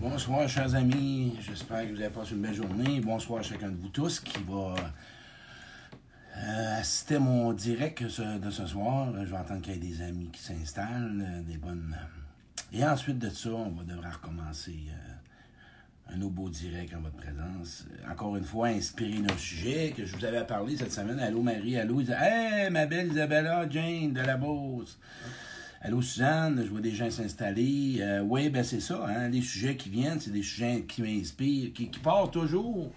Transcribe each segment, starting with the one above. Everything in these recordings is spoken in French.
Bonsoir, chers amis. J'espère que vous avez passé une belle journée. Bonsoir à chacun de vous tous qui va euh, assister à mon direct de ce soir. Je vais entendre qu'il y a des amis qui s'installent, euh, des bonnes. Et ensuite de ça, on va devoir recommencer euh, un nouveau direct en votre présence. Encore une fois, inspirer nos sujets que je vous avais parlé cette semaine. Allô Marie, allô. Hey, ma belle Isabella Jane de la Beauce. Allô Suzanne, je vois des gens s'installer. Euh, oui, ben c'est ça, hein, les sujets qui viennent, c'est des sujets qui m'inspirent, qui, partent toujours.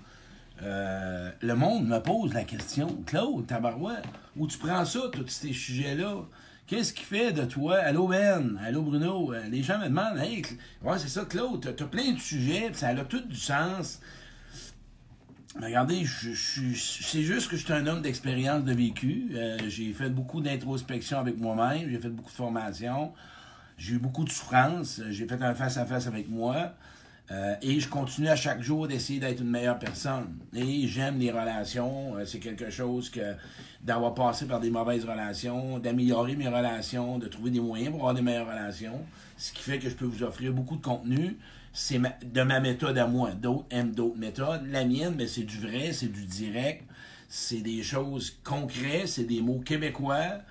Euh, le monde me pose la question, Claude, tabarouette, où tu prends ça, tous ces sujets-là? Qu'est-ce qui fait de toi? Allô Ben, allô Bruno, euh, les gens me demandent, hey, ouais, c'est ça, Claude, t'as as plein de sujets, ça a tout du sens. Regardez, je, je, c'est juste que je suis un homme d'expérience, de vécu. Euh, j'ai fait beaucoup d'introspection avec moi-même, j'ai fait beaucoup de formation, j'ai eu beaucoup de souffrance, j'ai fait un face-à-face avec moi. Euh, et je continue à chaque jour d'essayer d'être une meilleure personne. Et j'aime les relations. Euh, c'est quelque chose que d'avoir passé par des mauvaises relations, d'améliorer mes relations, de trouver des moyens pour avoir des meilleures relations. Ce qui fait que je peux vous offrir beaucoup de contenu c'est de ma méthode à moi. D'autres aiment d'autres méthodes. La mienne, mais c'est du vrai, c'est du direct. C'est des choses concrètes, c'est des mots québécois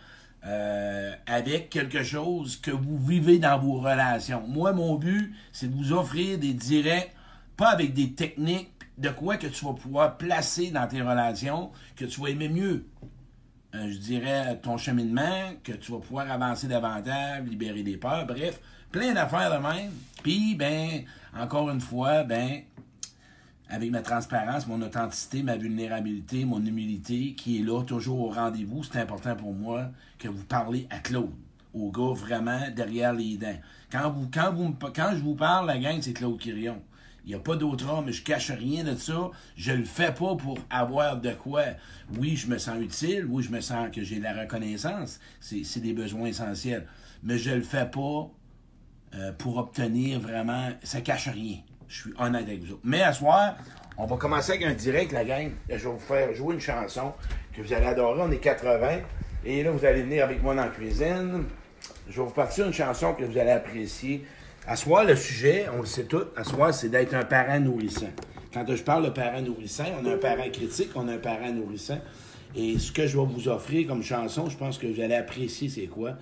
euh, avec quelque chose que vous vivez dans vos relations. Moi, mon but, c'est de vous offrir des directs, pas avec des techniques, de quoi que tu vas pouvoir placer dans tes relations, que tu vas aimer mieux. Euh, je dirais ton cheminement, que tu vas pouvoir avancer davantage, libérer des peurs, bref, plein d'affaires de même. Puis, ben, encore une fois, ben, avec ma transparence, mon authenticité, ma vulnérabilité, mon humilité, qui est là toujours au rendez-vous, c'est important pour moi que vous parlez à Claude, au gars vraiment derrière les dents. Quand, vous, quand, vous, quand je vous parle, la gang, c'est Claude Quirion. Il n'y a pas d'autre homme, je cache rien de ça. Je le fais pas pour avoir de quoi. Oui, je me sens utile. Oui, je me sens que j'ai de la reconnaissance. C'est des besoins essentiels. Mais je le fais pas euh, pour obtenir vraiment. Ça cache rien. Je suis honnête avec vous. Mais à soir, on va commencer avec un direct, la gang. Je vais vous faire jouer une chanson que vous allez adorer. On est 80. Et là, vous allez venir avec moi dans la cuisine. Je vais vous partir une chanson que vous allez apprécier. À soir, le sujet, on le sait tout, à soir, c'est d'être un parent nourrissant. Quand je parle de parent nourrissant, on a un parent critique, on a un parent nourrissant. Et ce que je vais vous offrir comme chanson, je pense que vous allez apprécier c'est quoi?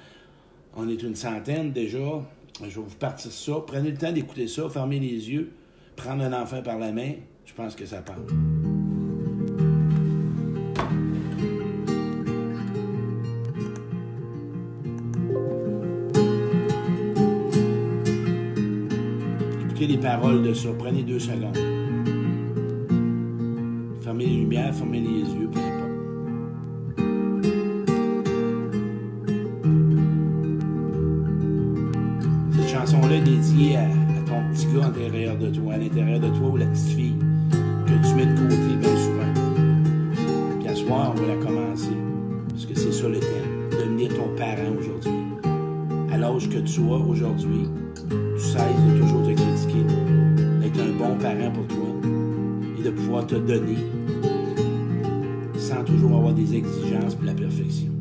On est une centaine déjà. Je vais vous partir ça. Prenez le temps d'écouter ça, fermez les yeux, prendre un enfant par la main. Je pense que ça parle. Écoutez les paroles de ça. Prenez deux secondes. Fermez les lumières, fermez les yeux, as aujourd'hui, tu cesses de toujours te critiquer, d'être un bon parent pour toi et de pouvoir te donner sans toujours avoir des exigences pour la perfection.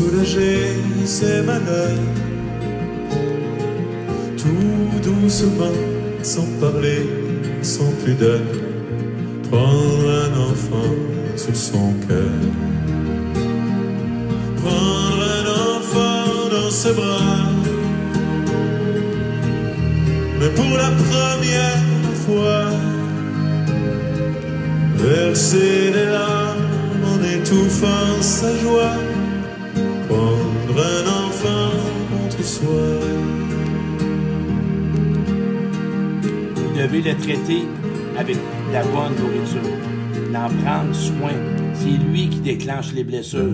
Soulager ses malheurs, tout doucement, sans parler, sans pudeur, prendre un enfant sur son cœur. Prendre un enfant dans ses bras. Mais pour la première fois, verser des larmes en étouffant sa joie, devez le traiter avec la bonne nourriture, d'en prendre soin. C'est lui qui déclenche les blessures.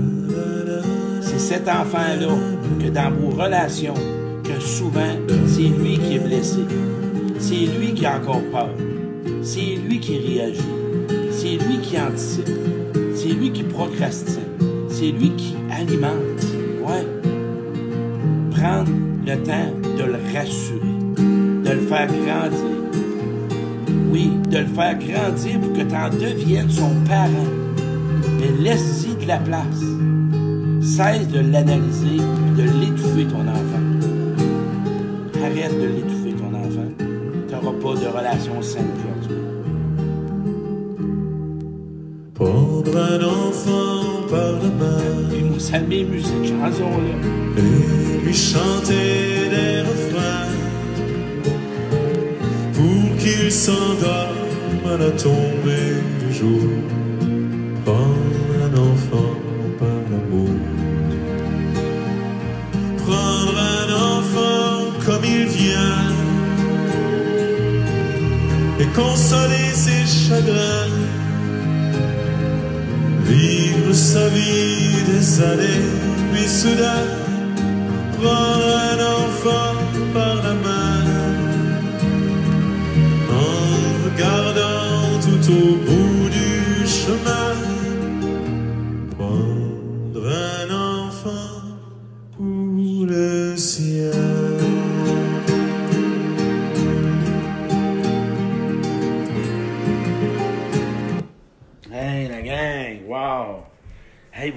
C'est cet enfant-là que dans vos relations, que souvent, c'est lui qui est blessé. C'est lui qui a encore peur. C'est lui qui réagit. C'est lui qui anticipe. C'est lui qui procrastine. C'est lui qui alimente. Ouais. Prendre le temps de le rassurer, de le faire grandir. Oui, de le faire grandir pour que tu en deviennes son parent. Mais laisse-y de la place. Cesse de l'analyser, de l'étouffer ton enfant. Arrête de l'étouffer ton enfant. Tu n'auras pas de relation saine aujourd'hui. Prendre un enfant par la main Puis moi, ça m'émue cette chanson-là. et lui chanter des s'endorme à la tombée du jour. Prendre un enfant par l'amour. Prendre un enfant comme il vient et consoler ses chagrins. Vivre sa vie des années, puis soudain prendre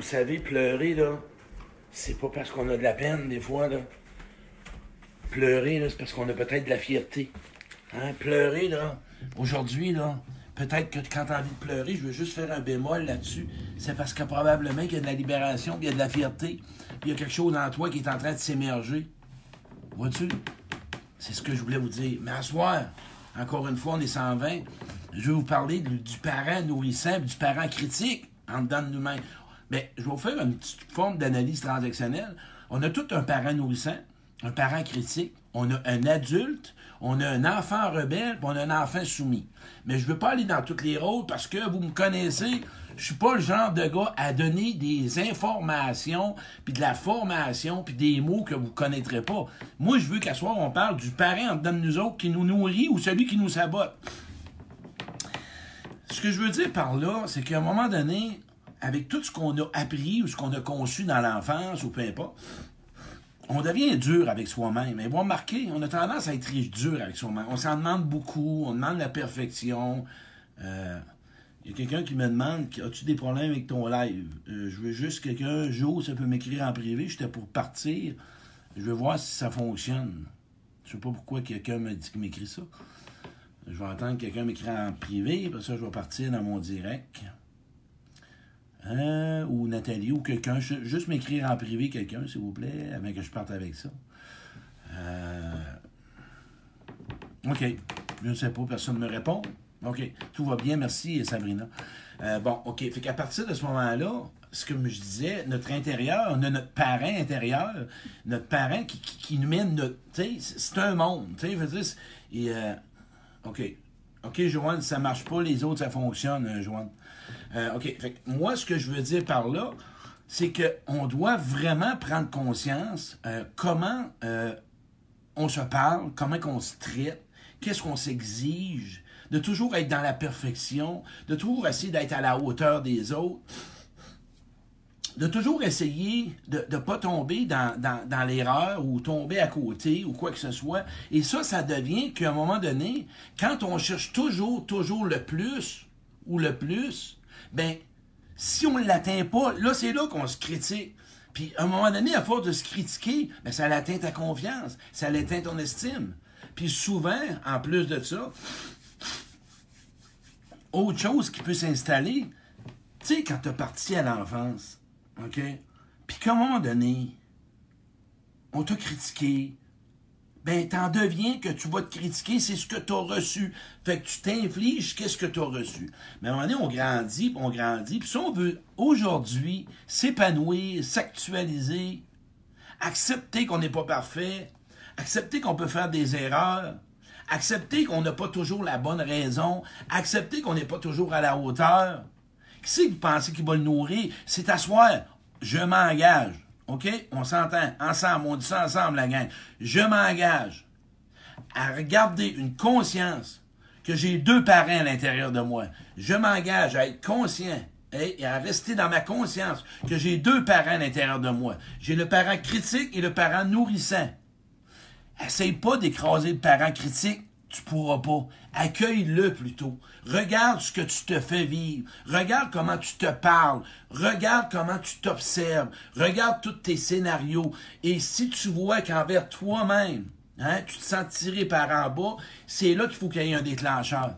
savez, pleurer, là, c'est pas parce qu'on a de la peine, des fois, là. Pleurer, là, c'est parce qu'on a peut-être de la fierté. Hein? Pleurer, là, aujourd'hui, là, peut-être que quand t'as envie de pleurer, je veux juste faire un bémol là-dessus, c'est parce que probablement qu'il y a de la libération, puis il y a de la fierté, puis il y a quelque chose en toi qui est en train de s'émerger. Vois-tu? C'est ce que je voulais vous dire. Mais à soir, encore une fois, on est 120. Je vais vous parler du, parent nourrissant du parent critique en dedans de nous-mêmes. Mais je vais vous faire une petite forme d'analyse transactionnelle. On a tout un parent nourrissant, un parent critique, on a un adulte, on a un enfant rebelle, puis on a un enfant soumis. Mais je ne veux pas aller dans tous les rôles parce que vous me connaissez, je suis pas le genre de gars à donner des informations, puis de la formation, puis des mots que vous connaîtrez pas. Moi, je veux qu'à soir, on parle du parent en dedans de nous autres qui nous nourrit ou celui qui nous sabote. Ce que je veux dire par là, c'est qu'à un moment donné, avec tout ce qu'on a appris ou ce qu'on a conçu dans l'enfance ou peu importe, on devient dur avec soi-même. Et vous remarquez, on a tendance à être dur avec soi-même. On s'en demande beaucoup, on demande la perfection. Euh, il y a quelqu'un qui me demande As-tu des problèmes avec ton live? Euh, Je veux juste quelqu'un, Joe, ça peut m'écrire en privé, j'étais pour partir. Je veux voir si ça fonctionne. Je sais pas pourquoi quelqu'un me dit qu'il m'écrit ça. Je vais entendre quelqu'un m'écrire en privé, après ça, je vais partir dans mon direct. Euh, ou Nathalie, ou quelqu'un. ju- Juste m'écrire en privé, quelqu'un, s'il vous plaît, avant que je parte avec ça. Euh, OK. Je ne sais pas, personne ne me répond. OK. Tout va bien, merci, Sabrina. Euh, bon, OK. Fait qu'à partir de ce moment-là, ce que je disais, notre intérieur, on a notre parent intérieur, notre parent qui, qui, nous mène notre. C'est- un monde. Tu sais, et, euh, OK. OK, Joanne, ça marche pas, les autres, ça fonctionne, euh, Joanne. Euh, OK. Moi, ce que je veux dire par là, c'est qu'on doit vraiment prendre conscience euh, comment euh, on se parle, comment qu'on se traite, qu'est-ce qu'on s'exige, de toujours être dans la perfection, de toujours essayer d'être à la hauteur des autres, de toujours essayer de ne pas tomber dans, dans l'erreur ou tomber à côté ou quoi que ce soit. Et ça, ça devient qu'à un moment donné, quand on cherche toujours, toujours le plus ou le plus, ben, si on ne l'atteint pas, là, c'est là qu'on se critique. Puis, à un moment donné, à force de se critiquer, ben, ça l'atteint ta confiance, ça l'atteint ton estime. Puis souvent, en plus de ça, autre chose qui peut s'installer, tu sais, quand tu parti à l'enfance, OK? Puis qu'à un moment donné, on t'a critiqué, ben t'en deviens que tu vas te critiquer, c'est ce que tu as reçu. Fait que tu t'infliges qu'est-ce que tu as reçu? Mais à un moment donné, on grandit, on grandit, puis si on veut aujourd'hui s'épanouir, s'actualiser, accepter qu'on n'est pas parfait, accepter qu'on peut faire des erreurs, accepter qu'on n'a pas toujours la bonne raison, accepter qu'on n'est pas toujours à la hauteur. Qui c'est que vous pensez qu'il va le nourrir? C'est t'asseoir. Je m'engage. OK? On s'entend. Ensemble. On dit ça ensemble, la gang. Je m'engage à regarder une conscience que j'ai deux parents à l'intérieur de moi. Je m'engage à être conscient et à rester dans ma conscience que j'ai deux parents à l'intérieur de moi. J'ai le parent critique et le parent nourrissant. Essaye pas d'écraser le parent critique, tu pourras pas. Accueille-le plutôt. Regarde ce que tu te fais vivre. Regarde comment tu te parles. Regarde comment tu t'observes. Regarde tous tes scénarios. Et si tu vois qu'envers toi-même, hein, tu te sens tiré par en bas, c'est là qu'il faut qu'il y ait un déclencheur.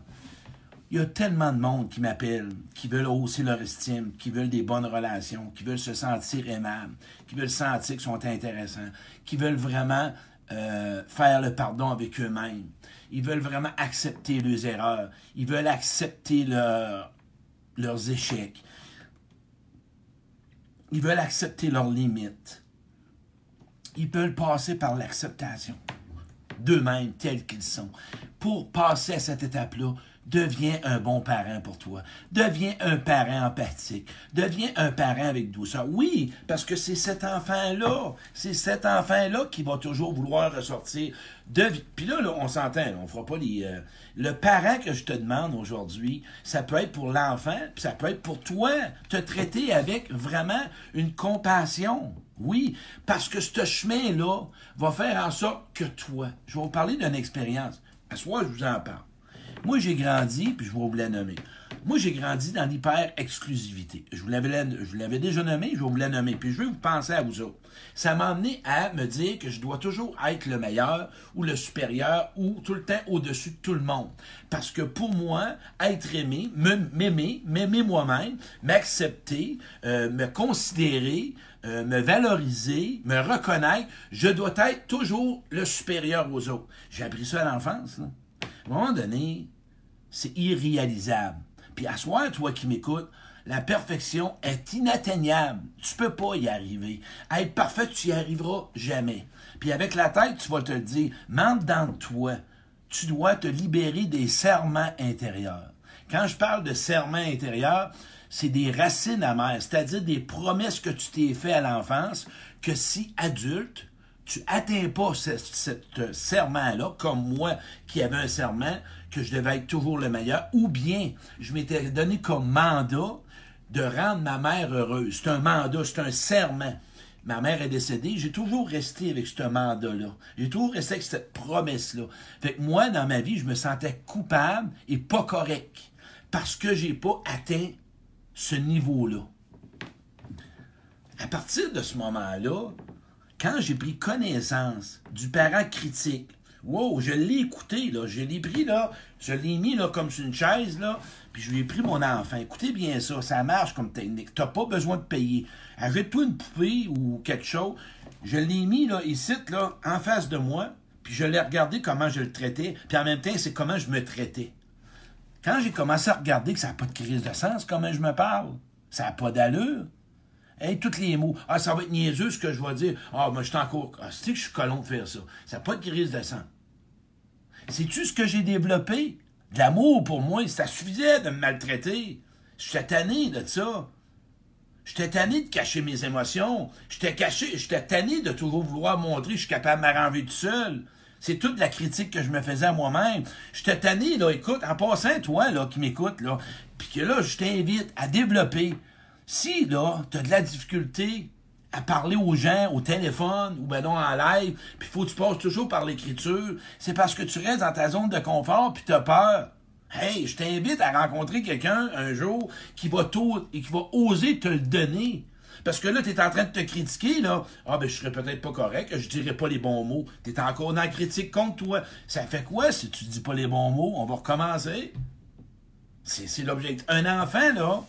Il y a tellement de monde qui m'appelle, qui veulent hausser leur estime, qui veulent des bonnes relations, qui veulent se sentir aimables, qui veulent sentir qu'ils sont intéressants, qui veulent vraiment euh, faire le pardon avec eux-mêmes. Ils veulent vraiment accepter leurs erreurs. Ils veulent accepter leurs échecs. Ils veulent accepter leurs limites. Ils veulent passer par l'acceptation d'eux-mêmes tels qu'ils sont. Pour passer à cette étape-là, Deviens un bon parent pour toi. Deviens un parent empathique. Deviens un parent avec douceur. Oui, parce que c'est cet enfant-là, c'est cet enfant-là qui va toujours vouloir ressortir. De... Puis là, on s'entend, on fera pas les... Euh, le parent que je te demande aujourd'hui, ça peut être pour l'enfant, puis ça peut être pour toi, te traiter avec vraiment une compassion. Oui, parce que ce chemin-là va faire en sorte que toi, je vais vous parler d'une expérience. À soi, je vous en parle. Moi, j'ai grandi, puis je vais vous la nommer. Moi, j'ai grandi dans l'hyper-exclusivité. Je vous l'avais déjà nommé, je vais vous la nommer. Puis je veux vous penser à vous autres. Ça m'a amené à me dire que je dois toujours être le meilleur ou le supérieur ou tout le temps au-dessus de tout le monde. Parce que pour moi, être aimé, m'aimer, m'aimer moi-même, m'accepter, euh, me considérer, euh, me valoriser, me reconnaître, je dois être toujours le supérieur aux autres. J'ai appris ça à l'enfance. À un moment donné, c'est irréalisable. Puis à soi, toi qui m'écoutes, la perfection est inatteignable. Tu peux pas y arriver. À être parfait, tu y arriveras jamais. Puis avec la tête, tu vas te dire, mente dans toi. Tu dois te libérer des serments intérieurs. Quand je parle de serments intérieurs, c'est des racines amères, c'est-à-dire des promesses que tu t'es fait à l'enfance, que si adulte, tu atteins pas ce, serment-là, comme moi qui avais un serment, que je devais être toujours le meilleur, ou bien je m'étais donné comme mandat de rendre ma mère heureuse. C'est un mandat, c'est un serment. Ma mère est décédée, j'ai toujours resté avec ce mandat-là. J'ai toujours resté avec cette promesse-là. Fait que moi, dans ma vie, je me sentais coupable et pas correct. Parce que j'ai pas atteint ce niveau-là. À partir de ce moment-là, quand j'ai pris connaissance du parent critique, wow, je l'ai écouté, je l'ai pris, là, je l'ai mis, là, comme sur une chaise, là, puis je lui ai pris mon enfant. Écoutez bien ça, ça marche comme technique. T'as pas besoin de payer. Ajoute-toi une poupée ou quelque chose. Je l'ai mis, là, ici, là, en face de moi, puis je l'ai regardé comment je le traitais, puis en même temps, c'est comment je me traitais. Quand j'ai commencé à regarder que ça n'a pas de crise de sens, comment je me parle, ça n'a pas d'allure, Hey, tous les mots. Ah, ça va être niaiseux ce que je vais dire. Ah, moi, je suis encore. Ah, c'est que je suis colon de faire ça. Ça n'a pas de crise de sang. Sais-tu ce que j'ai développé? De l'amour pour moi, ça suffisait de me maltraiter. J'étais tanné de ça. J'étais tanné de cacher mes émotions. J'étais caché, j'étais tanné de toujours vouloir montrer que je suis capable de m'arranger tout seul. C'est toute la critique que je me faisais à moi-même. J'étais tanné, là, écoute, en passant, toi, là, qui m'écoute, là, puis que là, je t'invite à développer si, là, tu as de la difficulté à parler aux gens au téléphone ou ben non en live, puis faut que tu passes toujours par l'écriture, c'est parce que tu restes dans ta zone de confort puis tu as peur. Hey, je t'invite à rencontrer quelqu'un un jour qui va tout et qui va oser te le donner. Parce que là, tu es en train de te critiquer, là. Ah, ben, je serais peut-être pas correct, je dirais pas les bons mots. Tu es encore dans la critique contre toi. Ça fait quoi si tu dis pas les bons mots? On va recommencer. C'est l'objectif. Un enfant, là,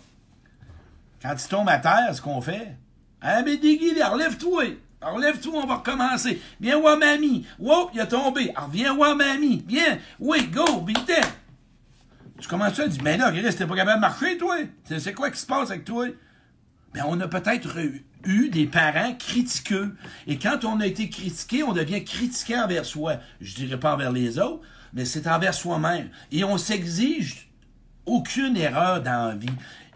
quand il tombe à terre, ce qu'on fait, ah, mais relève-toi. Alors, lève-toi, on va recommencer. Viens voir mamie. Wow, il a tombé. Alors, viens voir mamie. Viens. Oui, go, vite. Tu commences à dire, mais là, Chris, t'es pas capable de marcher, toi? C'est quoi qui se passe avec toi? Ben, on a peut-être eu- eu des parents critiqueux. Et quand on a été critiqué, on devient critiqué envers soi. Je dirais pas envers les autres, mais c'est envers soi-même. Et on s'exige aucune erreur dans la vie.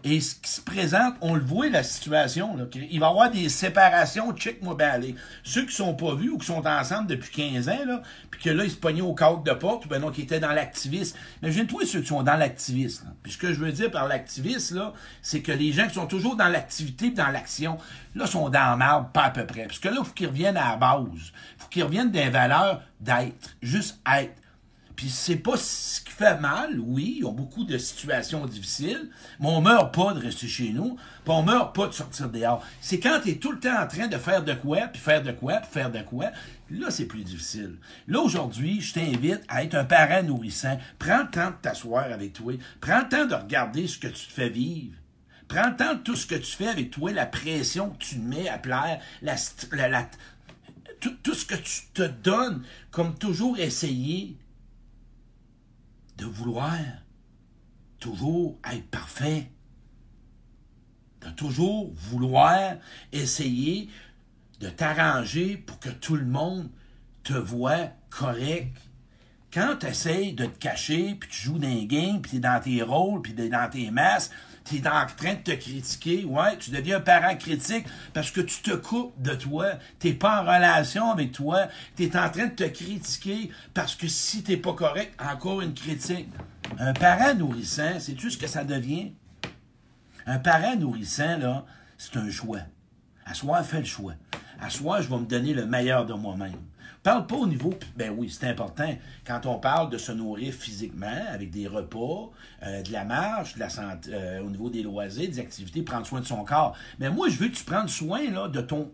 Et ce qui se présente, on le voit, la situation. Là, il va y avoir des séparations, check-moi bien. Ceux qui sont pas vus ou qui sont ensemble depuis 15 ans, puis que là, ils se pognaient au cadre de porte, ou ben non, qui étaient dans l'activisme. Imagine-toi ceux qui sont dans l'activisme. Puis ce que je veux dire par l'activisme, là, c'est que les gens qui sont toujours dans l'activité dans l'action, là, sont dans marde, pas à peu près. Parce que là, il faut qu'ils reviennent à la base. Il faut qu'ils reviennent des valeurs d'être. Juste être. Puis c'est pas ce qui fait mal, oui, ils ont beaucoup de situations difficiles, mais on meurt pas de rester chez nous, puis on meurt pas de sortir dehors. C'est quand tu es tout le temps en train de faire de quoi, puis faire de quoi, puis faire de quoi, là c'est plus difficile. Là aujourd'hui, je t'invite à être un parent nourrissant. Prends le temps de t'asseoir avec toi, prends le temps de regarder ce que tu te fais vivre. Prends le temps de tout ce que tu fais avec toi, la pression que tu mets à plaire, la, la- tout, tout ce que tu te donnes, comme toujours essayer de vouloir toujours être parfait, de toujours vouloir essayer de t'arranger pour que tout le monde te voit correct. Quand tu essaies de te cacher, puis tu joues dans les puis tu es dans tes rôles, puis t'es dans tes masques, tu es en train de te critiquer, ouais, tu deviens un parent critique parce que tu te coupes de toi, tu pas en relation avec toi, tu es en train de te critiquer parce que si tu pas correct, encore une critique. Un parent nourrissant, sais-tu ce que ça devient? Un parent nourrissant, là, c'est un choix. À soi, fais le choix. À soi, je vais me donner le meilleur de moi-même. Parle pas au niveau, ben oui, c'est important. Quand on parle de se nourrir physiquement, avec des repas, euh, de la marche, de la santé, euh, au niveau des loisirs, des activités, prendre soin de son corps. Mais moi, je veux que tu prennes soin là, de ton.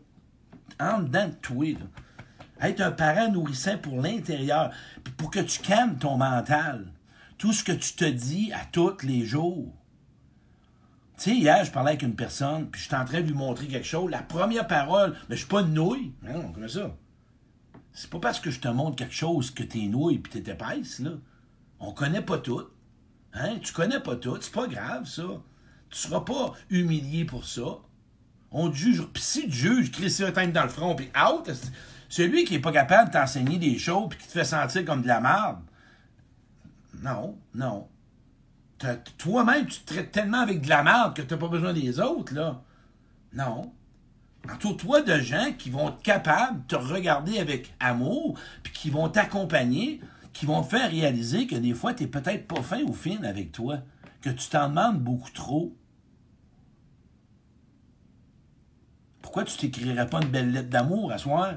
en dedans de toi. là. Être un parent nourrissant pour l'intérieur, pour que tu calmes ton mental. Tout ce que tu te dis à tous les jours. Tu sais, hier, je parlais avec une personne, puis je suis en train de lui montrer quelque chose. La première parole, mais je suis pas une nouille. Non, comment ça? C'est pas parce que je te montre quelque chose que t'es nouille puis t'es épaisse, là. On connaît pas tout. Hein? Tu connais pas tout. C'est pas grave, ça. Tu seras pas humilié pour ça. On te juge. Puis si tu juges, crisser un dans le front, puis out, celui qui est pas capable de t'enseigner des choses puis qui te fait sentir comme de la merde. Non, non. Toi-même, tu te traites tellement avec de la merde que t'as pas besoin des autres, là. Non. Entoure-toi de gens qui vont être capables de te regarder avec amour, puis qui vont t'accompagner, qui vont te faire réaliser que des fois, tu n'es peut-être pas fin ou fine avec toi, que tu t'en demandes beaucoup trop. Pourquoi tu t'écrirais pas une belle lettre d'amour à soir?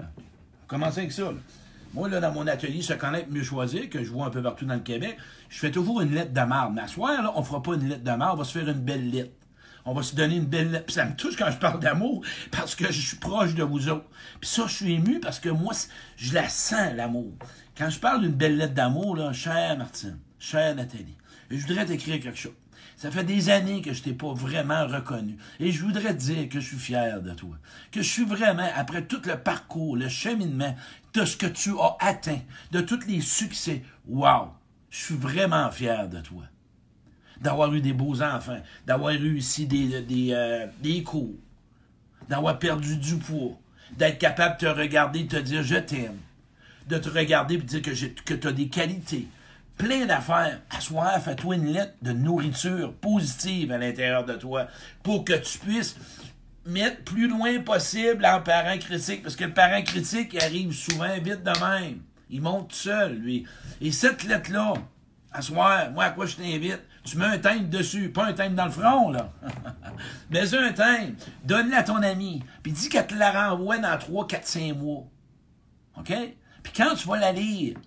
Commencez avec ça. Moi, là, dans mon atelier Se connaître, mieux choisir, que je vois un peu partout dans le Québec, je fais toujours une lettre marde. Mais à soir, là, on fera pas une lettre de marde, on va se faire une belle lettre. On va se donner une belle lettre. Puis ça me touche quand je parle d'amour, parce que je suis proche de vous autres. Puis ça, je suis ému parce que moi, je la sens, l'amour. Quand je parle d'une belle lettre d'amour, là, chère Martine, chère Nathalie, je voudrais t'écrire quelque chose. Ça fait des années que je t'ai pas vraiment reconnu. Et je voudrais te dire que je suis fier de toi. Que je suis vraiment, après tout le parcours, le cheminement, de ce que tu as atteint, de tous les succès, wow! Je suis vraiment fier de toi. D'avoir eu des beaux enfants, d'avoir réussi des, des, euh, des cours, d'avoir perdu du poids, d'être capable de te regarder et te dire je t'aime, de te regarder et dire que, que tu as des qualités, plein d'affaires. À fais-toi une lettre de nourriture positive à l'intérieur de toi pour que tu puisses mettre plus loin possible en parent critique, parce que le parent critique il arrive souvent vite de même. Il monte seul, lui. Et cette lettre-là, à soir, moi, à quoi je t'invite? Tu mets un thème dessus, pas un thème dans le front, là. Mets un thème, donne-la à ton ami, puis dis qu'elle te la renvoie dans 3, 4, 5 mois. OK? Puis quand tu vas la lire,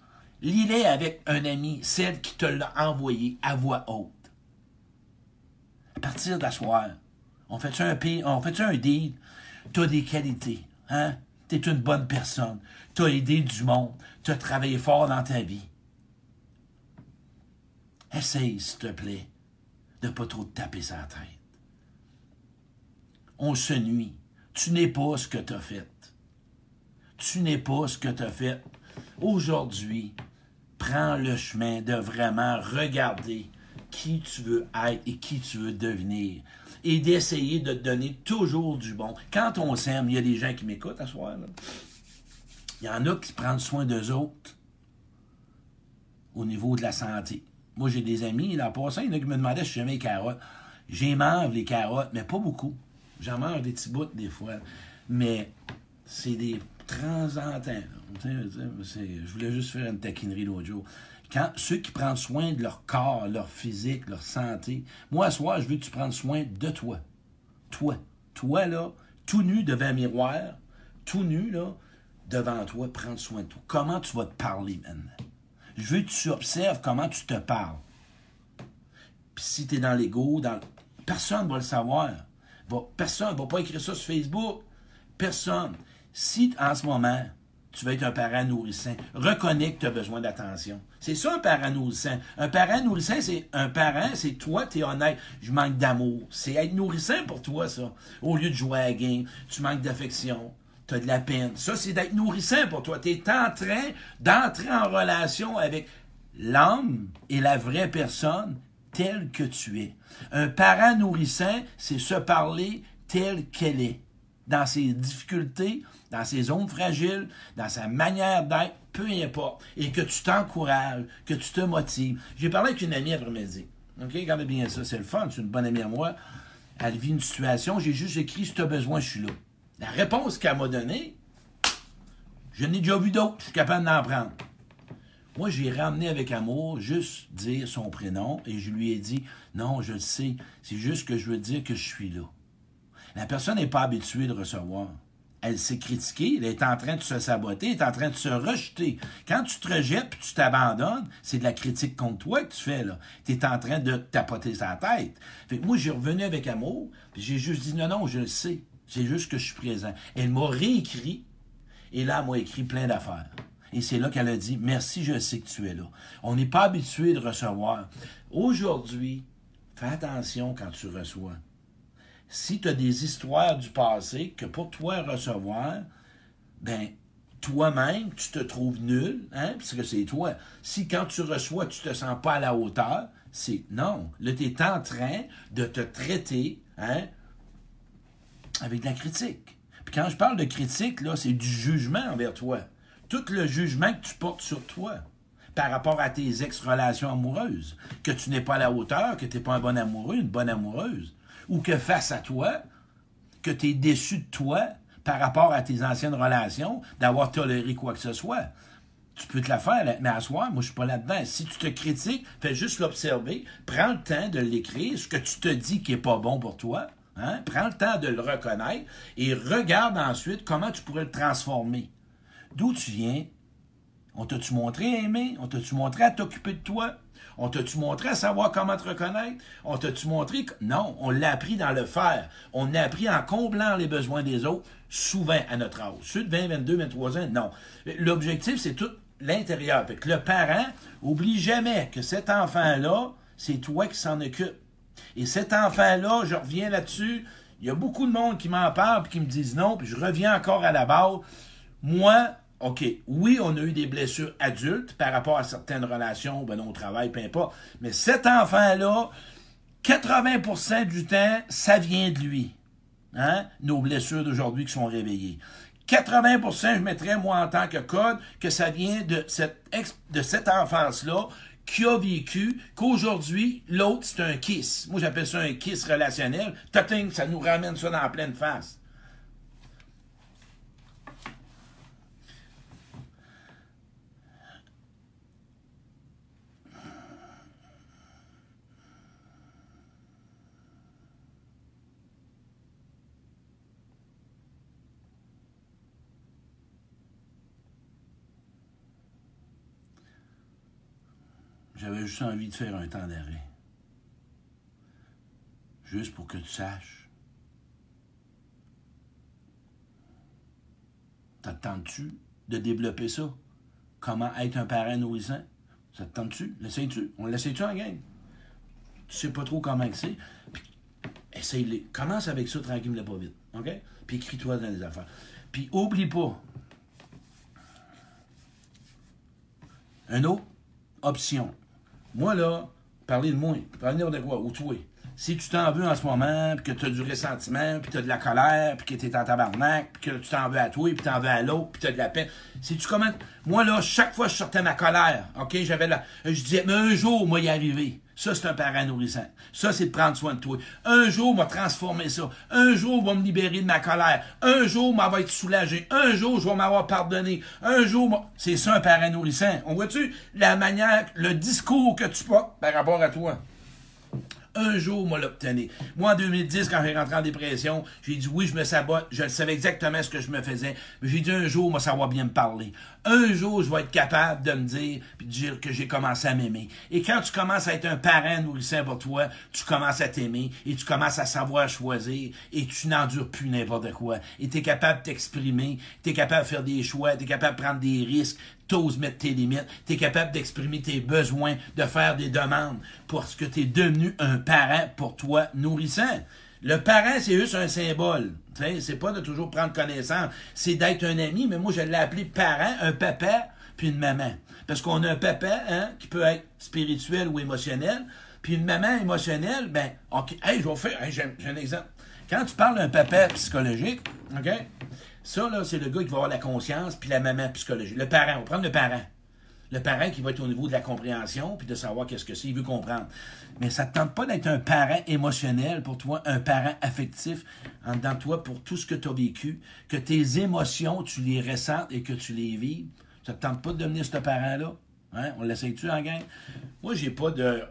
lis-la avec un ami, celle qui te l'a envoyée à voix haute. À partir d'asseoir, on fait un on fait un deal, t'as des qualités, hein? T'es une bonne personne, t'as aidé du monde, t'as travaillé fort dans ta vie. Essaye, s'il te plaît, de pas trop te taper sa tête. On se nuit. Tu n'es pas ce que t'as fait. tu n'es pas ce que tu as fait aujourd'hui. Prends le chemin de vraiment regarder qui tu veux être et qui tu veux devenir. Et d'essayer de te donner toujours du bon. Quand on s'aime, il y a des gens qui m'écoutent à soir. là. Il y en a qui prennent soin d'eux autres au niveau de la santé. Moi, j'ai des amis, l'an passé, il y en a qui me demandaient si j'aimais les carottes. J'ai mange les carottes, mais pas beaucoup. J'en mange des petits bouts des fois. Mais c'est des en là. C'est- Je voulais juste faire une taquinerie l'autre jour. Quand ceux qui prennent soin de leur corps, leur physique, leur santé, moi, à soir, je veux que tu prennes soin de toi. Toi. Toi, là, tout nu devant un miroir, tout nu, là, devant toi, prendre soin de toi. Comment tu vas te parler maintenant? Je veux que tu observes comment tu te parles. Puis si tu es dans l'ego, dans... personne ne va le savoir. Personne ne va pas écrire ça sur Facebook. Personne. Si en ce moment, tu veux être un parent nourrissant, reconnais que tu as besoin d'attention. C'est ça un parent nourrissant. Un parent nourrissant, c'est un parent, c'est toi, tu es honnête. Je manque d'amour. C'est être nourrissant pour toi, ça. Au lieu de jouer à la game, tu manques d'affection. Tu as de la peine. Ça, c'est d'être nourrissant pour toi. Tu es en train d'entrer en relation avec l'âme et la vraie personne telle que tu es. Un parent nourrissant, c'est se parler tel qu'elle est. Dans ses difficultés, dans ses zones fragiles, dans sa manière d'être, peu importe. Et que tu t'encourages, que tu te motives. J'ai parlé avec une amie après-midi. OK? Regardez bien ça. C'est le fun. C'est une bonne amie à moi. Elle vit une situation. J'ai juste écrit si tu as besoin, je suis là. La réponse qu'elle m'a donnée, je n'ai déjà vu d'autres. Je suis capable d'en prendre. Moi, j'ai ramené avec amour, juste dire son prénom, et je lui ai dit, non, je le sais, c'est juste que je veux dire que je suis là. La personne n'est pas habituée de recevoir. Elle s'est critiquée, elle est en train de se saboter, elle est en train de se rejeter. Quand tu te rejettes puis tu t'abandonnes, c'est de la critique contre toi que tu fais, là. Tu es en train de tapoter sa tête. Fait que moi, j'ai revenu avec amour, puis j'ai juste dit, non, non, je le sais. C'est juste que je suis présent. Elle m'a réécrit, et là, elle m'a écrit plein d'affaires. Et c'est là qu'elle a dit Merci, je sais que tu es là. On n'est pas habitué de recevoir. Aujourd'hui, fais attention quand tu reçois. Si tu as des histoires du passé que pour toi recevoir, ben toi-même, tu te trouves nul, hein, parce que c'est toi. Si quand tu reçois, tu te sens pas à la hauteur, c'est non. Là, tu es en train de te traiter, hein, avec la critique. Puis quand je parle de critique, là, c'est du jugement envers toi. Tout le jugement que tu portes sur toi par rapport à tes ex-relations amoureuses, que tu n'es pas à la hauteur, que tu n'es pas un bon amoureux, une bonne amoureuse, ou que face à toi, que tu es déçu de toi par rapport à tes anciennes relations, d'avoir toléré quoi que ce soit. Tu peux te la faire, mais à soir, moi, je suis pas là-dedans. Si tu te critiques, fais juste l'observer, prends le temps de l'écrire, ce que tu te dis qui est pas bon pour toi, hein? prends le temps de le reconnaître et regarde ensuite comment tu pourrais le transformer. D'où tu viens? On t'a-tu montré à aimer? On t'a-tu montré à t'occuper de toi? On t'a-tu montré à savoir comment te reconnaître? On t'a-tu montré que... Non, on l'a appris dans le faire. On l'a appris en comblant les besoins des autres, souvent à notre âge. Ceux de 20, 22, 23 ans, non. L'objectif, c'est tout l'intérieur. Le parent, oublie jamais que cet enfant-là, c'est toi qui s'en occupe. Et cet enfant-là, je reviens là-dessus, il y a beaucoup de monde qui m'en parle puis qui me disent non, puis je reviens encore à la base. Moi, OK, oui, on a eu des blessures adultes par rapport à certaines relations, ben, au travail, peu importe. Mais cet enfant-là, 80% du temps, ça vient de lui. Hein? Nos blessures d'aujourd'hui qui sont réveillées. 80%, je mettrais, moi, en tant que code, que ça vient de cette, de cette enfance-là qui a vécu qu'aujourd'hui, l'autre, c'est un kiss. Moi, j'appelle ça un kiss relationnel. Toting, ça nous ramène ça dans la pleine face. J'avais juste envie de faire un temps d'arrêt. Juste pour que tu saches. T'attends-tu de développer ça? Comment être un parent nourrissant? Ça te tente-tu? L'essayes-tu? On l'essaye-tu en gang? Tu sais pas trop comment que c'est? Essaye-les. Commence avec ça tranquille, mais pas vite. OK? Puis écris-toi dans les affaires. Puis oublie pas, Une autre option. Moi, là, parler de moi, parler de quoi, ou toi. Si tu t'en veux en ce moment, puis que tu as du ressentiment, puis tu as de la colère, puis que tu es en tabarnak, puis que tu t'en veux à toi, puis tu en veux à l'autre, puis tu as de la peine. Si tu commences. Moi, là, chaque fois que je sortais ma colère, OK, j'avais la. Je disais, mais un jour, moi, y arriver. Ça, c'est un parent nourrissant. Ça, c'est de prendre soin de toi. Un jour, va transformer ça. Un jour, va me libérer de ma colère. Un jour, va être soulagé. Un jour, je vais m'avoir pardonné. Un jour, c'est ça un parent nourrissant. On voit-tu la manière, le discours que tu portes par rapport à toi? Un jour, moi, l'obtenir. Moi, en 2010, quand j'ai rentré en dépression, j'ai dit oui, je me sabote, je savais exactement ce que je me faisais, mais j'ai dit un jour, moi, ça va bien me parler. Un jour, je vais être capable de me dire, puis de dire que j'ai commencé à m'aimer. Et quand tu commences à être un parent nourrissant pour toi, tu commences à t'aimer, et tu commences à savoir choisir, et tu n'endures plus n'importe quoi. Et tu es capable de t'exprimer, tu es capable de faire des choix, tu es capable de prendre des risques, t'oses mettre tes limites, tu es capable d'exprimer tes besoins, de faire des demandes, parce que tu es devenu un parent pour toi nourrissant. Le parent, c'est juste un symbole. C'est pas de toujours prendre connaissance, c'est d'être un ami, mais moi je l'ai appelé parent, un papa, puis une maman. Parce qu'on a un papa hein, qui peut être spirituel ou émotionnel, puis une maman émotionnelle, ben, OK, hey, je vais faire, j'ai un exemple. Quand tu parles d'un papa psychologique, OK, ça, là, c'est le gars qui va avoir la conscience, puis la maman psychologique. Le parent, on va prendre le parent. Le parent qui va être au niveau de la compréhension, puis de savoir qu'est-ce que c'est, il veut comprendre. Mais ça ne te tente pas d'être un parent émotionnel pour toi, un parent affectif en dedans de toi pour tout ce que tu as vécu, que tes émotions, tu les ressentes et que tu les vis. Ça ne te tente pas de devenir ce parent-là? Hein? On l'essaye-tu en gang? Moi, j'ai pas de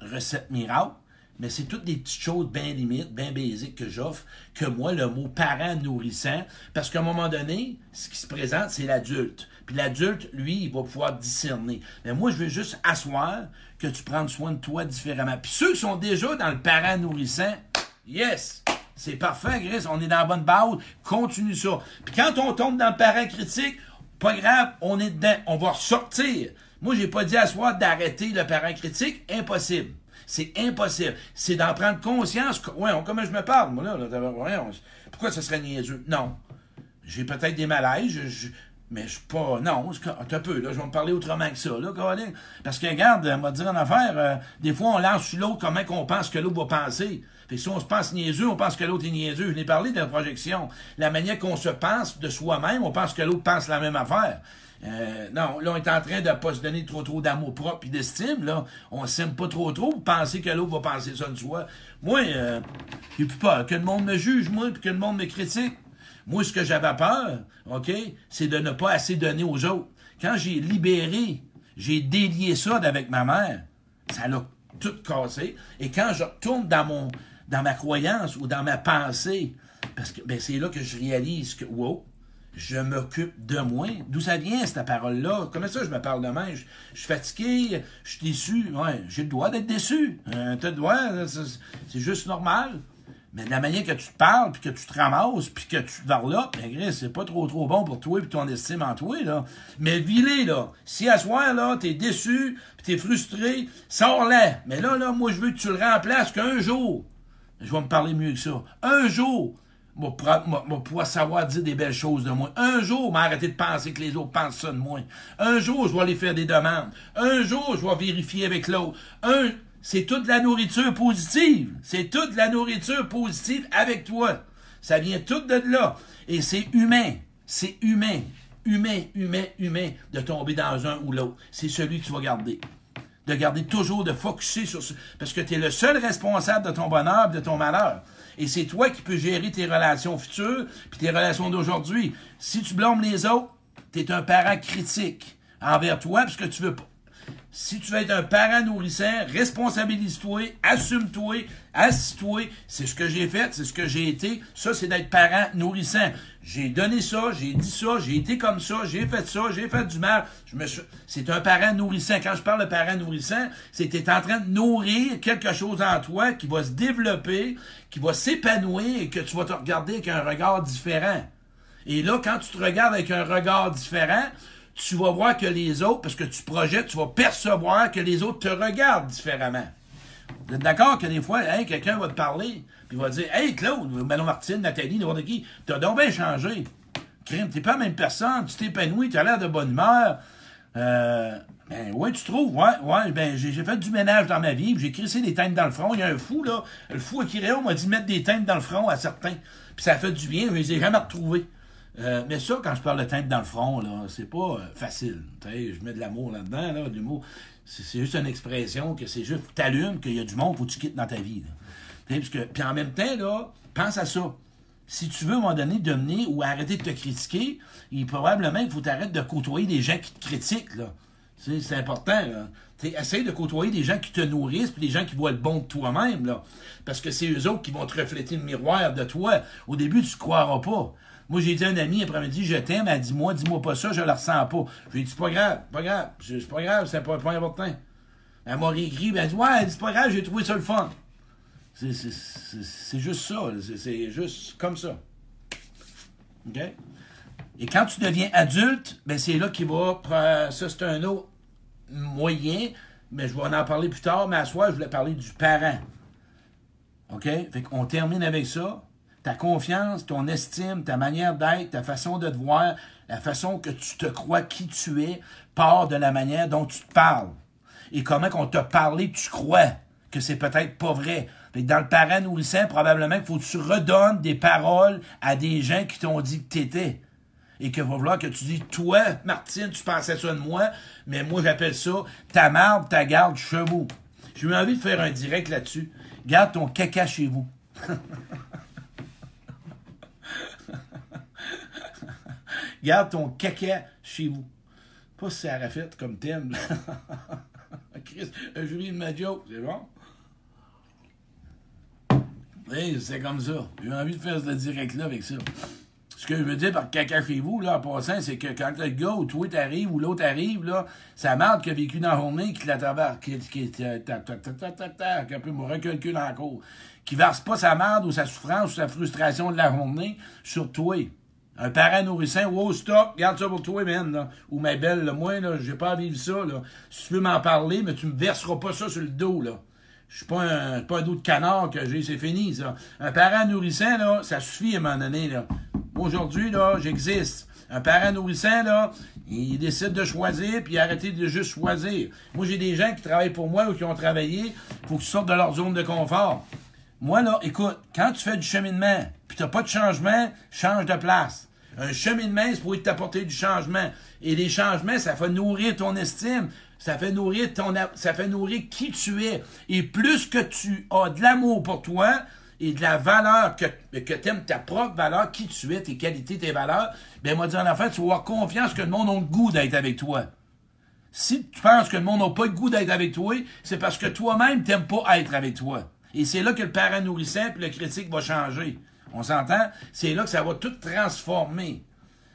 recette miracle mais c'est toutes des petites choses bien limites, bien basiques que j'offre, que moi, le mot parent nourrissant, parce qu'à un moment donné, ce qui se présente, c'est l'adulte. Puis l'adulte, lui, il va pouvoir discerner. Mais moi, je veux juste asseoir que tu prennes soin de toi différemment. Puis ceux qui sont déjà dans le parent nourrissant, yes! C'est parfait, Gris, on est dans la bonne base, continue ça. Puis quand on tombe dans le parent critique, pas grave, on est dedans, on va ressortir. Moi, j'ai pas dit à soi d'arrêter le parent critique, impossible. C'est impossible. C'est d'en prendre conscience. ouais, comment je me parle, moi, là? là pourquoi ça serait niaiseux? Non. J'ai peut-être des malaises, mais je suis pas. Non, un peu, là, je vais me parler autrement que ça, là, Caroline. Parce que, regarde, on va dire en affaire, euh, des fois, on lance sur l'autre comment qu'on pense que l'autre va penser. Fait si on se pense niaiseux, on pense que l'autre est niaiseux. Je l'ai parlé de la projection. La manière qu'on se pense de soi-même, on pense que l'autre pense la même affaire. Euh, non, là, on est en train de pas se donner trop trop d'amour propre et d'estime. Là, on s'aime pas trop trop pour penser que l'autre va penser ça de soi. Moi, euh, j'ai plus peur que le monde me juge, moi, puis que le monde me critique. Moi, ce que j'avais peur, OK, c'est de ne pas assez donner aux autres. Quand j'ai libéré, j'ai délié ça avec ma mère, ça l'a tout cassé. Et quand je retourne dans mon dans ma croyance ou dans ma pensée, parce que ben, c'est là que je réalise que, wow, je m'occupe de moi. D'où ça vient, cette parole-là? Comment ça, je me parle de moi? Je, suis fatigué, je suis déçu. Ouais, j'ai le droit d'être déçu. Euh, T'as le droit, c'est juste normal. Mais de la manière que tu te parles, puis que tu te ramasses, puis que tu te varlopes, ben, c'est pas trop trop bon pour toi et ton estime en toi, là. Mais vis là. Si à soir, là, t'es déçu, puis t'es frustré, sors-la. Mais là, là, moi, je veux que tu le remplaces qu'un jour. Je vais me parler mieux que ça. Un jour, moi, pouvoir savoir dire des belles choses de moi. Un jour, m'arrêter de penser que les autres pensent ça de moi. Un jour, je vais aller faire des demandes. Un jour, je vais vérifier avec l'autre. Un, c'est toute la nourriture positive. C'est toute la nourriture positive avec toi. Ça vient tout de là. Et c'est humain. C'est humain. Humain, humain, humain de tomber dans un ou l'autre. C'est celui que tu vas garder. De garder toujours, de focuser sur ce. Parce que tu es le seul responsable de ton bonheur, de ton malheur. Et c'est toi qui peux gérer tes relations futures puis tes relations d'aujourd'hui. Si tu blâmes les autres, tu es un parent critique envers toi parce que tu veux pas. Si tu veux être un parent nourrissant, responsabilise-toi, assume-toi, assis-toi. C'est ce que j'ai fait, c'est ce que j'ai été. Ça, c'est d'être parent nourrissant. J'ai donné ça, j'ai dit ça, j'ai été comme ça, j'ai fait ça, j'ai fait du mal. C'est un parent nourrissant. Quand je parle de parent nourrissant, c'est que tu es en train de nourrir quelque chose en toi qui va se développer, qui va s'épanouir et que tu vas te regarder avec un regard différent. Et là, quand tu te regardes avec un regard différent, tu vas voir que les autres, parce que tu projettes, tu vas percevoir que les autres te regardent différemment. Vous êtes d'accord que des fois, quelqu'un va te parler, puis va dire Hey Claude, Manon Martine, Nathalie, n'importe qui, t'as donc bien changé. Crime, t'es pas la même personne, tu t'épanouis, tu as l'air de bonne humeur. Euh, ben, ouais, tu trouves, ouais, ouais, ben, j'ai fait du ménage dans ma vie, j'ai crissé des teintes dans le front. Il y a un fou, là, le fou à Kiréo m'a dit mettre des teintes dans le front à certains. Puis ça a fait du bien, je les ai jamais retrouvés. Euh, mais ça, quand je parle de teintes dans le front, là, c'est pas euh, facile. Je mets de l'amour là-dedans, là, de l'humour. C'est c'est juste une expression que c'est juste, t'allumes qu'il y a du monde, faut que tu quittes dans ta vie. puis en même temps, là, pense à ça. Si tu veux, à un moment donné, dominer ou arrêter de te critiquer, il probablement qu'il faut t'arrêter de côtoyer des gens qui te critiquent, là. C'est important, essaye de côtoyer des gens qui te nourrissent, puis des gens qui voient le bon de toi-même, là. Parce que c'est eux autres qui vont te refléter le miroir de toi. Au début, tu ne croiras pas. Moi, j'ai dit à un ami après-midi, je t'aime, elle dit, moi, dis-moi pas ça, je le ressens pas. Je lui ai dit, c'est pas grave, pas grave, c'est pas grave, c'est pas, important. Elle m'a réécrit, elle dit, ouais, c'est pas grave, j'ai trouvé ça le fun. C'est- juste ça. C'est- juste comme ça. OK? Et quand tu deviens adulte, ben c'est là qu'il va. Ça, c'est un autre moyen, mais je vais en parler plus tard. Mais à soi, je voulais parler du parent. OK? Fait qu'on termine avec ça. Ta confiance, ton estime, ta manière d'être, ta façon de te voir, la façon que tu te crois qui tu es, part de la manière dont tu te parles. Et comment qu'on t'a parlé, tu crois que c'est peut-être pas vrai. Dans le parent nourrissant, probablement qu'il faut que tu redonnes des paroles à des gens qui t'ont dit que t'étais. Et que va falloir que tu dis, toi, Martine, tu pensais ça de moi, mais moi, j'appelle ça ta marde, ta garde, chevaux. J'ai eu envie de faire un direct là-dessus. Garde ton caca chez vous. Garde ton caca chez vous. Pas si ça a fait comme thème. Chris, jury de ma joke, c'est bon? C'est comme ça. J'ai envie de faire ce direct-là avec ça. Ce que je veux dire par caca chez vous, là, en passant, c'est que quand le gars ou toi t'arrives ou l'autre arrive, là, ça marde qui a vécu dans la journée, qui la traverse, qui, peu me recule dans la cour, qui verse pas sa marde ou sa souffrance ou sa frustration de la journée sur toi. Un parent nourrissant, wow, stop, garde ça pour toi, man, là. Ou ma belle, là, moi, là, j'ai pas à vivre ça, là. Si tu veux m'en parler, mais tu me verseras pas ça sur le dos, là. Je suis pas un, pas dos de canard que j'ai, c'est fini, ça. Un parent nourrissant, là, ça suffit à un moment là. Aujourd'hui, là, j'existe. Un parent nourrissant, là, il décide de choisir, puis arrêter de juste choisir. Moi, j'ai des gens qui travaillent pour moi ou qui ont travaillé, il faut qu'ils sortent de leur zone de confort. Moi, là, écoute, quand tu fais du cheminement, puis t'as pas de changement, change de place. Un cheminement, c'est pour t'apporter du changement. Et les changements, ça fait nourrir ton estime. Ça fait nourrir ton, ça fait nourrir qui tu es. Et plus que tu as de l'amour pour toi et de la valeur que, que t'aimes ta propre valeur, qui tu es, tes qualités, tes valeurs, ben, moi, dire en fait, tu vas avoir confiance que le monde a le goût d'être avec toi. Si tu penses que le monde n'a pas le goût d'être avec toi, c'est parce que toi-même, t'aimes pas être avec toi. Et c'est là que le parent nourrissant puis le critique va changer. On s'entend? C'est là que ça va tout transformer.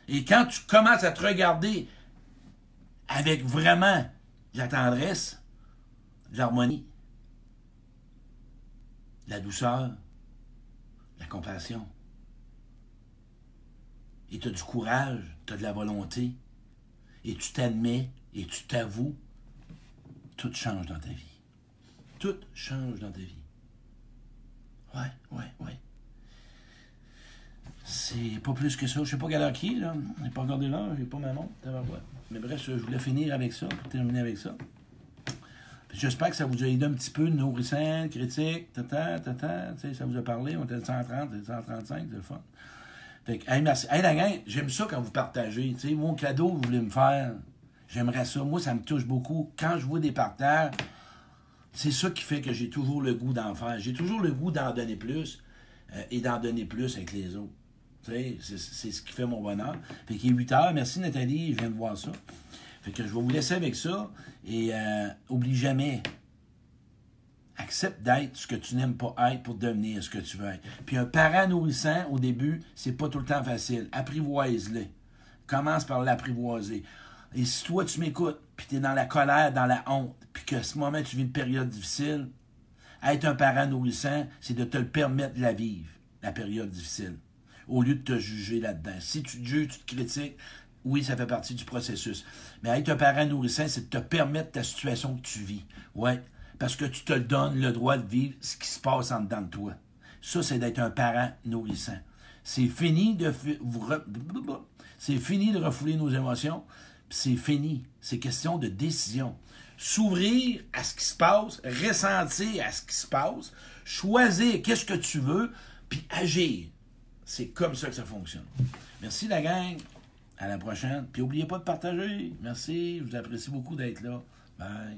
Et quand tu commences à te regarder avec vraiment de la tendresse, de l'harmonie, de la douceur, de la compassion, et tu as du courage, tu as de la volonté, et tu t'admets, et tu t'avoues, tout change dans ta vie. Tout change dans ta vie. Ouais, ouais, ouais. C'est pas plus que ça. Je sais pas quelle heure qui là? J'ai pas regardé l'heure, j'ai pas ma montre. Mais bref, je voulais finir avec ça, pour terminer avec ça. J'espère que ça vous a aidé un petit peu, nourrissant, critique, ça vous a parlé, on était 130, 135, c'est le fun. Fait que, hey, merci. Hey, la gang, j'aime ça quand vous partagez. Mon cadeau que vous voulez me faire, j'aimerais ça. Moi, ça me touche beaucoup. Quand je vois des partages, c'est ça qui fait que j'ai toujours le goût d'en faire. J'ai toujours le goût d'en donner plus euh, et d'en donner plus avec les autres. C'est ce qui fait mon bonheur. Fait qu'il est 8 heures. Merci Nathalie, je viens de voir ça. Fait que je vais vous laisser avec ça et euh, oublie jamais. Accepte d'être ce que tu n'aimes pas être pour devenir ce que tu veux être. Puis un parent nourrissant, au début, c'est pas tout le temps facile. Apprivoise-le. Commence par l'apprivoiser. Et si toi, tu m'écoutes, puis tu es dans la colère, dans la honte, puis que ce moment, tu vis une période difficile, être un parent nourrissant, c'est de te le permettre de la vivre, la période difficile, au lieu de te juger là-dedans. Si tu te juges, tu te critiques, oui, ça fait partie du processus. Mais être un parent nourrissant, c'est de te permettre ta situation que tu vis. Ouais, parce que tu te donnes le droit de vivre ce qui se passe en dedans de toi. Ça, c'est d'être un parent nourrissant. C'est fini de c'est fini de refouler nos émotions, c'est fini. C'est question de décision. S'ouvrir à ce qui se passe, ressentir à ce qui se passe, choisir qu'est-ce que tu veux, puis agir. C'est comme ça que ça fonctionne. Merci la gang. À la prochaine. Puis n'oubliez pas de partager. Merci. Je vous apprécie beaucoup d'être là. Bye.